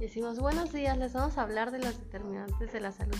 Decimos buenos días, les vamos a hablar de los determinantes de la salud.